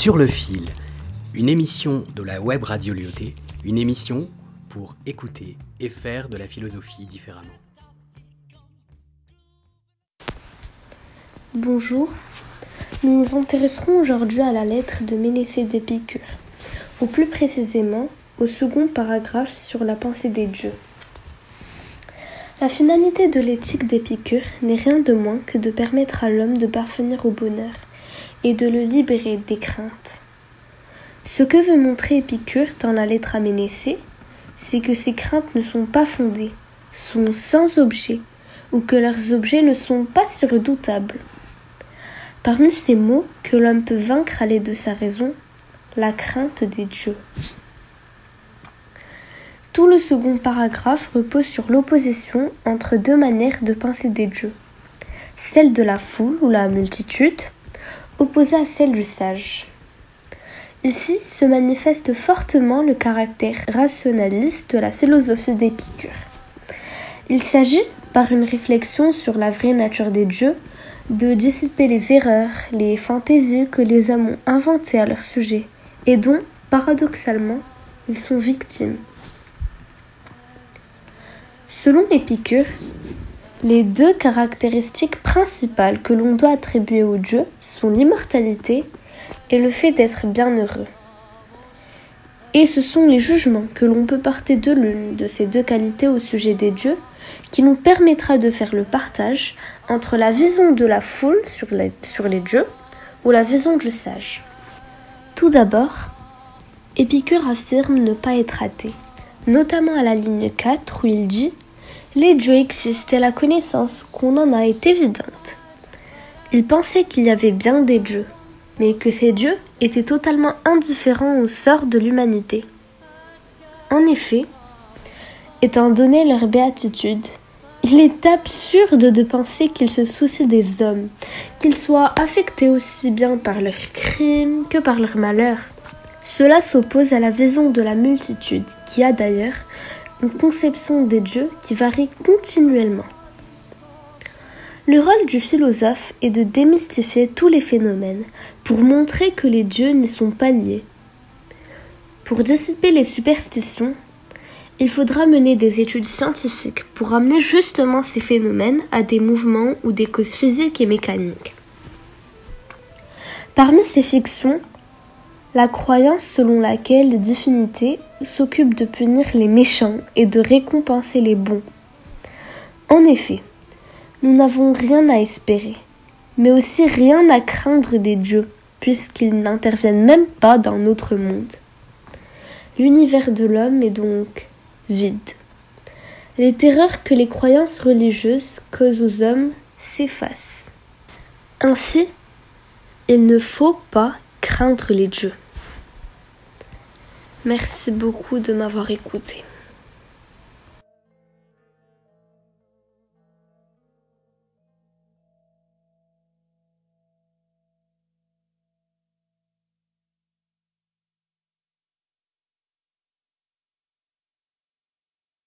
Sur le fil, une émission de la web radio Lyoté, une émission pour écouter et faire de la philosophie différemment. Bonjour, nous nous intéresserons aujourd'hui à la lettre de Ménécée d'Épicure, ou plus précisément au second paragraphe sur la pensée des dieux. La finalité de l'éthique d'Épicure n'est rien de moins que de permettre à l'homme de parvenir au bonheur et de le libérer des craintes. Ce que veut montrer Épicure dans la lettre à Ménécée, c'est que ces craintes ne sont pas fondées, sont sans objet, ou que leurs objets ne sont pas redoutables. Parmi ces mots que l'homme peut vaincre à l'aide de sa raison, la crainte des dieux. Tout le second paragraphe repose sur l'opposition entre deux manières de penser des dieux, celle de la foule ou la multitude, opposée à celle du sage. Ici se manifeste fortement le caractère rationaliste de la philosophie d'Épicure. Il s'agit, par une réflexion sur la vraie nature des dieux, de dissiper les erreurs, les fantaisies que les hommes ont inventées à leur sujet et dont, paradoxalement, ils sont victimes. Selon Épicure, les deux caractéristiques principales que l'on doit attribuer aux dieux sont l'immortalité et le fait d'être bienheureux. Et ce sont les jugements que l'on peut porter de l'une de ces deux qualités au sujet des dieux qui nous permettra de faire le partage entre la vision de la foule sur les, dieux ou la vision du sage. Tout d'abord, Épicure affirme ne pas être athée, notamment à la ligne 4 où il dit les dieux existent et la connaissance qu'on en a est évidente. Il pensait qu'il y avait bien des dieux, mais que ces dieux étaient totalement indifférents au sort de l'humanité. En effet, étant donné leur béatitude, il est absurde de penser qu'ils se soucient des hommes, qu'ils soient affectés aussi bien par leurs crimes que par leurs malheurs. Cela s'oppose à la vision de la multitude, qui a d'ailleurs une conception des dieux qui varie continuellement. Le rôle du philosophe est de démystifier tous les phénomènes pour montrer que les dieux n'y sont pas liés. Pour dissiper les superstitions, il faudra mener des études scientifiques pour amener justement ces phénomènes à des mouvements ou des causes physiques et mécaniques. Parmi ces fictions, la croyance selon laquelle les divinités s'occupent de punir les méchants et de récompenser les bons. En effet, nous n'avons rien à espérer, mais aussi rien à craindre des dieux, puisqu'ils n'interviennent même pas dans notre monde. L'univers de l'homme est donc vide. Les terreurs que les croyances religieuses causent aux hommes s'effacent. Ainsi, il ne faut pas craindre les dieux. Merci beaucoup de m'avoir écouté.